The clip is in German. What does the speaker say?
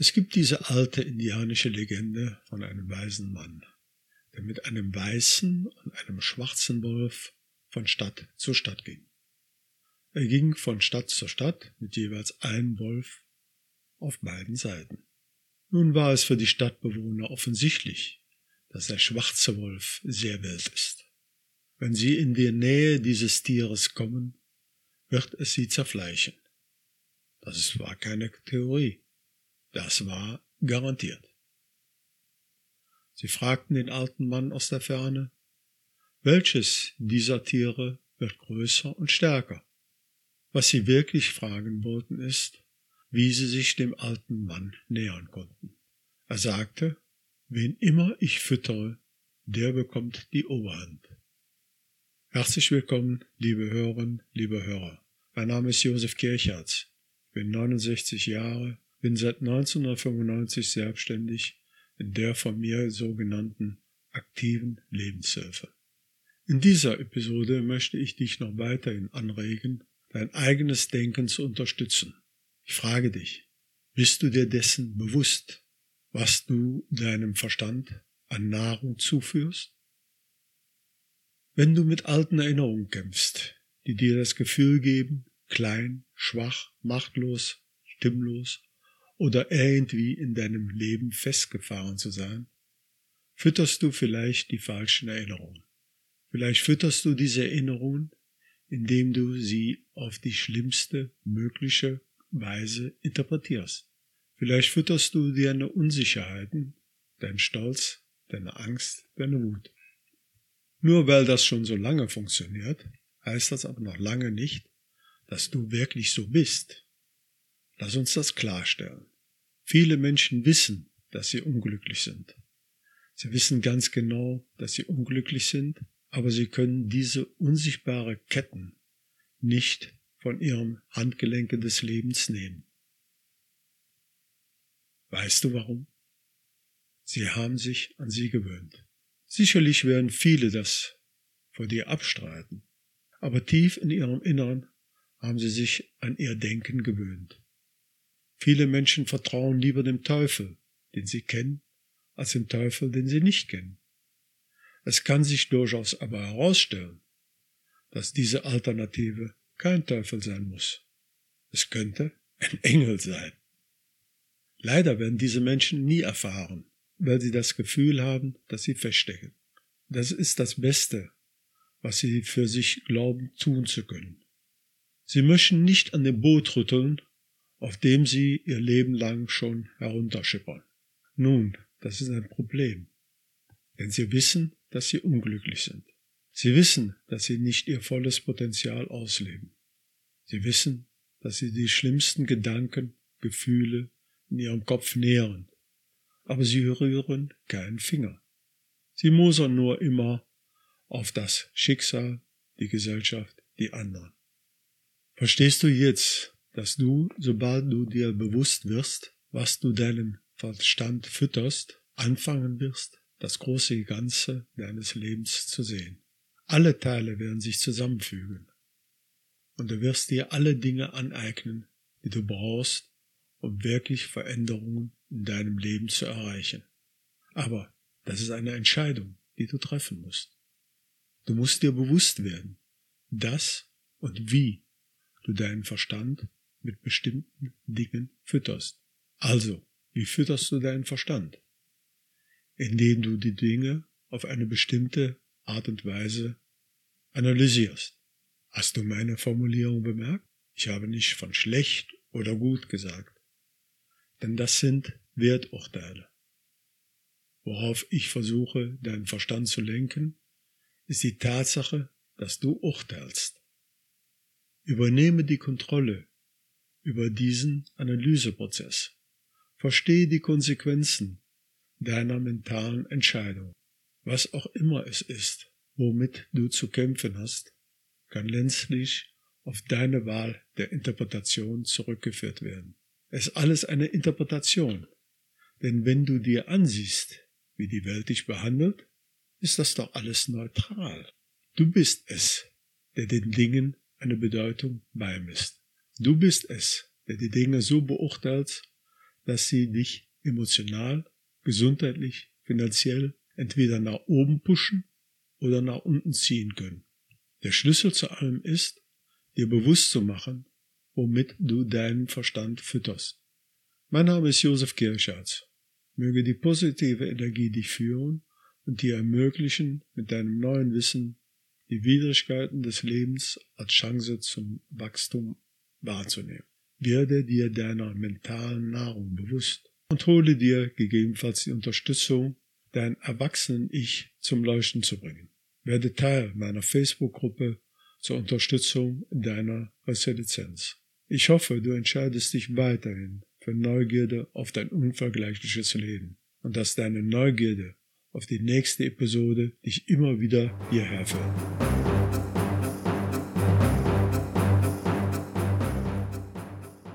Es gibt diese alte indianische Legende von einem weisen Mann, der mit einem weißen und einem schwarzen Wolf von Stadt zu Stadt ging. Er ging von Stadt zu Stadt mit jeweils einem Wolf auf beiden Seiten. Nun war es für die Stadtbewohner offensichtlich, dass der schwarze Wolf sehr wild ist. Wenn sie in die Nähe dieses Tieres kommen, wird es sie zerfleischen. Das war keine Theorie. Das war garantiert. Sie fragten den alten Mann aus der Ferne, welches dieser Tiere wird größer und stärker? Was sie wirklich fragen wollten ist, wie sie sich dem alten Mann nähern konnten. Er sagte, wen immer ich füttere, der bekommt die Oberhand. Herzlich willkommen, liebe Hörerinnen, liebe Hörer. Mein Name ist Josef Kirchhardt, bin 69 Jahre, bin seit 1995 selbstständig in der von mir sogenannten aktiven Lebenshilfe. In dieser Episode möchte ich dich noch weiterhin anregen, dein eigenes Denken zu unterstützen. Ich frage dich, bist du dir dessen bewusst, was du deinem Verstand an Nahrung zuführst? Wenn du mit alten Erinnerungen kämpfst, die dir das Gefühl geben, klein, schwach, machtlos, stimmlos oder irgendwie in deinem Leben festgefahren zu sein, fütterst du vielleicht die falschen Erinnerungen. Vielleicht fütterst du diese Erinnerungen, indem du sie auf die schlimmste mögliche Weise interpretierst. Vielleicht fütterst du deine Unsicherheiten, dein Stolz, deine Angst, deine Wut. Nur weil das schon so lange funktioniert, heißt das aber noch lange nicht, dass du wirklich so bist. Lass uns das klarstellen. Viele Menschen wissen, dass sie unglücklich sind. Sie wissen ganz genau, dass sie unglücklich sind, aber sie können diese unsichtbare Ketten nicht von ihrem Handgelenke des Lebens nehmen. Weißt du warum? Sie haben sich an sie gewöhnt. Sicherlich werden viele das vor dir abstreiten, aber tief in ihrem Inneren haben sie sich an ihr Denken gewöhnt. Viele Menschen vertrauen lieber dem Teufel, den sie kennen, als dem Teufel, den sie nicht kennen. Es kann sich durchaus aber herausstellen, dass diese Alternative kein Teufel sein muss. Es könnte ein Engel sein. Leider werden diese Menschen nie erfahren, weil sie das Gefühl haben, dass sie feststecken. Das ist das Beste, was sie für sich glauben tun zu können. Sie möchten nicht an dem Boot rütteln, auf dem sie ihr Leben lang schon herunterschippern. Nun, das ist ein Problem, denn sie wissen, dass sie unglücklich sind. Sie wissen, dass sie nicht ihr volles Potenzial ausleben. Sie wissen, dass sie die schlimmsten Gedanken, Gefühle in ihrem Kopf nähren aber sie rühren keinen Finger. Sie mosern nur immer auf das Schicksal, die Gesellschaft, die anderen. Verstehst du jetzt, dass du, sobald du dir bewusst wirst, was du deinem Verstand fütterst, anfangen wirst, das große Ganze deines Lebens zu sehen. Alle Teile werden sich zusammenfügen. Und du wirst dir alle Dinge aneignen, die du brauchst, um wirklich Veränderungen in deinem Leben zu erreichen. Aber das ist eine Entscheidung, die du treffen musst. Du musst dir bewusst werden, dass und wie du deinen Verstand mit bestimmten Dingen fütterst. Also, wie fütterst du deinen Verstand? Indem du die Dinge auf eine bestimmte Art und Weise analysierst. Hast du meine Formulierung bemerkt? Ich habe nicht von schlecht oder gut gesagt denn das sind Werturteile. Worauf ich versuche, deinen Verstand zu lenken, ist die Tatsache, dass du urteilst. Übernehme die Kontrolle über diesen Analyseprozess. Verstehe die Konsequenzen deiner mentalen Entscheidung. Was auch immer es ist, womit du zu kämpfen hast, kann letztlich auf deine Wahl der Interpretation zurückgeführt werden. Es ist alles eine Interpretation. Denn wenn du dir ansiehst, wie die Welt dich behandelt, ist das doch alles neutral. Du bist es, der den Dingen eine Bedeutung beimisst. Du bist es, der die Dinge so beurteilt, dass sie dich emotional, gesundheitlich, finanziell entweder nach oben pushen oder nach unten ziehen können. Der Schlüssel zu allem ist, dir bewusst zu machen, womit du deinen Verstand fütterst. Mein Name ist Josef Kirschatz. Möge die positive Energie dich führen und dir ermöglichen, mit deinem neuen Wissen die Widrigkeiten des Lebens als Chance zum Wachstum wahrzunehmen. Werde dir deiner mentalen Nahrung bewusst und hole dir gegebenenfalls die Unterstützung, dein Erwachsenen-Ich zum Leuchten zu bringen. Werde Teil meiner Facebook-Gruppe zur Unterstützung deiner Resilienz. Ich hoffe, du entscheidest dich weiterhin für Neugierde auf dein unvergleichliches Leben und dass deine Neugierde auf die nächste Episode dich immer wieder hierher führt.